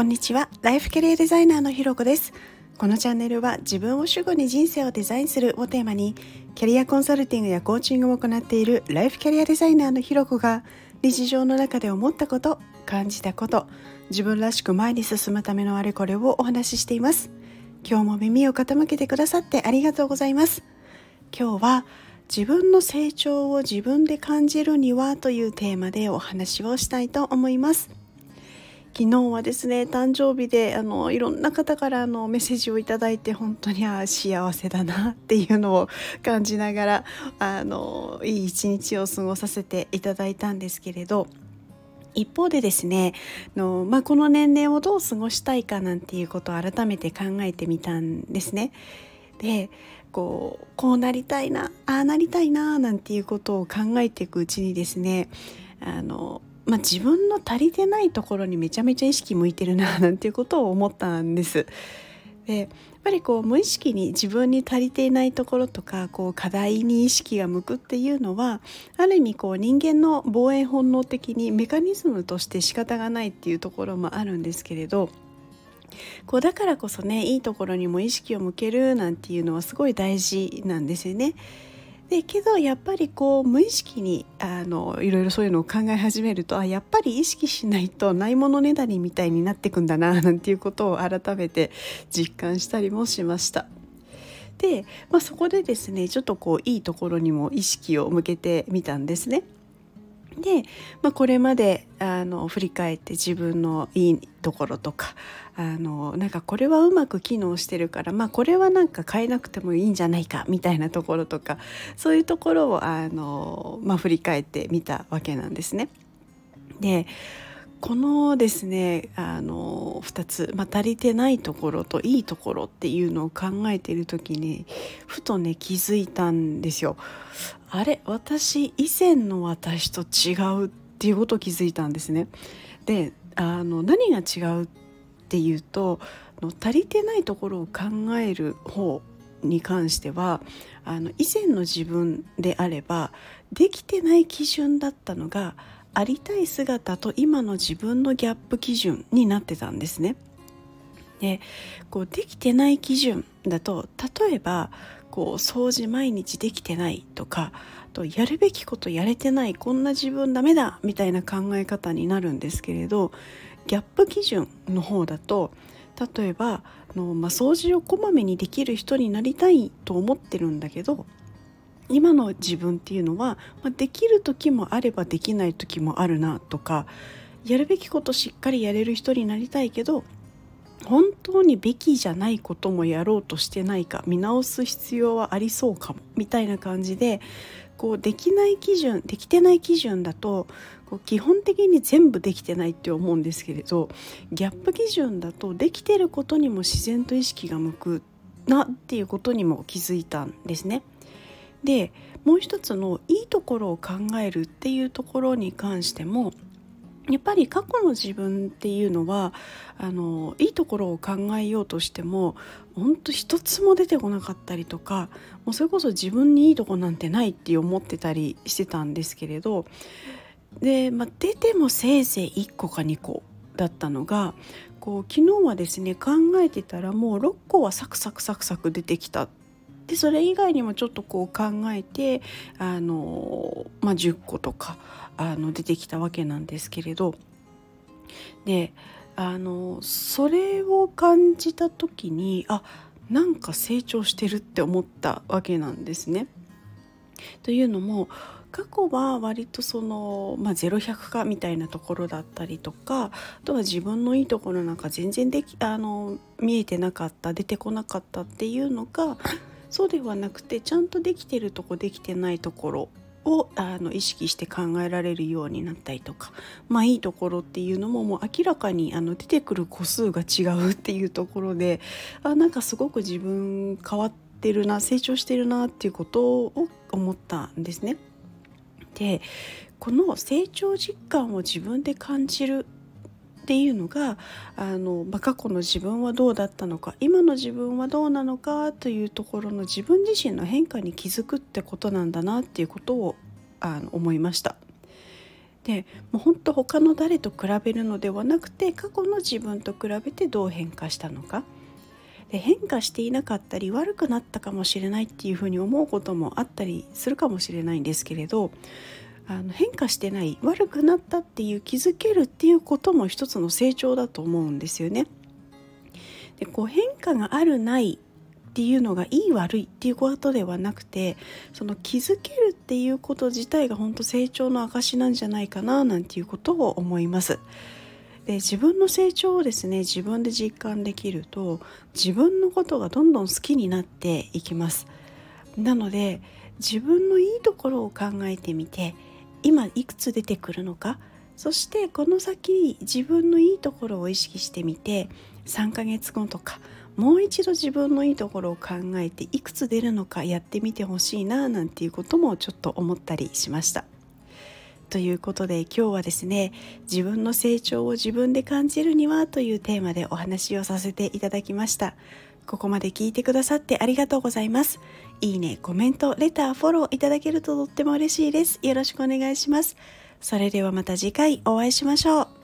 こんにちは。ライフキャリアデザイナーのひろこです。このチャンネルは自分を主語に人生をデザインするをテーマにキャリアコンサルティングやコーチングを行っているライフキャリアデザイナーのひろこが日常の中で思ったこと感じたこと自分らしく前に進むためのあれこれをお話ししています。今日も耳を傾けてくださってありがとうございます。今日は自分の成長を自分で感じるにはというテーマでお話をしたいと思います。昨日はですね誕生日であのいろんな方からあのメッセージをいただいて本当にあ幸せだなっていうのを感じながらあのいい一日を過ごさせていただいたんですけれど一方でですねの、まあ、この年齢をどう過ごしたいかなんていうことを改めて考えてみたんですね。でこうこうなりたいなああなりたいななんていうことを考えていくうちにですねあのまあ、自分の足りてないところにめちゃめちゃ意識向いてるななんていうことを思ったんです。でやっぱりこう無意識に自分に足りていないところとかこう課題に意識が向くっていうのはある意味こう人間の防衛本能的にメカニズムとして仕方がないっていうところもあるんですけれどこうだからこそねいいところにも意識を向けるなんていうのはすごい大事なんですよね。でけどやっぱりこう無意識にあのいろいろそういうのを考え始めるとあやっぱり意識しないとないものねだりみたいになってくんだな なんていうことを改めて実感したりもしました。で、まあ、そこでですねちょっとこういいところにも意識を向けてみたんですね。で、まあ、これまであの振り返って自分のいいところとかあのなんかこれはうまく機能してるから、まあ、これはなんか変えなくてもいいんじゃないかみたいなところとかそういうところをあの、まあ、振り返ってみたわけなんですね。でこのですねあの2つ、まあ、足りてないところといいところっていうのを考えている時にふとね気づいたんですよ。あれ私以前の私と違うっていうことを気づいたんですね。であの何が違うっていうと足りてないところを考える方に関してはあの以前の自分であればできてない基準だったのがありたい姿と今の自分のギャップ基準になってたんですね。でこうできてない基準だと例えばこう掃除毎日できてないとかとやるべきことやれてないこんな自分ダメだみたいな考え方になるんですけれどギャップ基準の方だと例えばの、まあ、掃除をこまめにできる人になりたいと思ってるんだけど今の自分っていうのは、まあ、できる時もあればできない時もあるなとかやるべきことしっかりやれる人になりたいけど本当にべきじゃないこともやろうとしてないか見直す必要はありそうかもみたいな感じでこうできない基準できてない基準だとこう基本的に全部できてないって思うんですけれどギャップ基準だとできてることにも自然と意識が向くなっていうことにも気づいたんですね。でもう一つのいいところを考えるっていうところに関してもやっぱり過去の自分っていうのはあのいいところを考えようとしても本当一つも出てこなかったりとかもうそれこそ自分にいいとこなんてないって思ってたりしてたんですけれどで、まあ、出てもせいぜい1個か2個だったのがこう昨日はですね考えてたらもう6個はサクサクサクサク出てきたでそれ以外にもちょっとこう考えてあの、まあ、10個とかあの出てきたわけなんですけれどであのそれを感じた時にあなんか成長してるって思ったわけなんですね。というのも過去は割とその、まあ、0100かみたいなところだったりとかあとは自分のいいところなんか全然できあの見えてなかった出てこなかったっていうのがそうではなくてちゃんとできてるとこできてないところをあの意識して考えられるようになったりとかまあいいところっていうのももう明らかにあの出てくる個数が違うっていうところであなんかすごく自分変わってるな成長してるなっていうことを思ったんですね。でこの成長実感を自分で感じるっていうのがあの、まあ、過去の自分はどうだったのか今の自分はどうなのかというところの自分自身の変化に気づくってことなんだなっていうことをあの思いました。でもう本当他の誰と比べるのではなくて過去の自分と比べてどう変化したのかで変化していなかったり悪くなったかもしれないっていうふうに思うこともあったりするかもしれないんですけれどあの変化してない悪くなったっていう気づけるっていうことも一つの成長だと思うんですよね。でこう変化があるないっていうのがいい悪いっていうことではなくてその気づけるっていうこと自体が本当成長の証なんじゃないかななんていうことを思います。で自分の成長をですね自分で実感できると自分のことがどんどん好きになっていきますなので自分のいいところを考えてみて今いくつ出てくるのか。そしてこの先自分のいいところを意識してみて3ヶ月後とかもう一度自分のいいところを考えていくつ出るのかやってみてほしいななんていうこともちょっと思ったりしました。ということで今日はですね自分の成長を自分で感じるにはというテーマでお話をさせていただきました。ここまで聞いてくださってありがとうございます。いいねコメントレターフォローいただけるととっても嬉しいです。よろしくお願いします。それではまた次回お会いしましょう。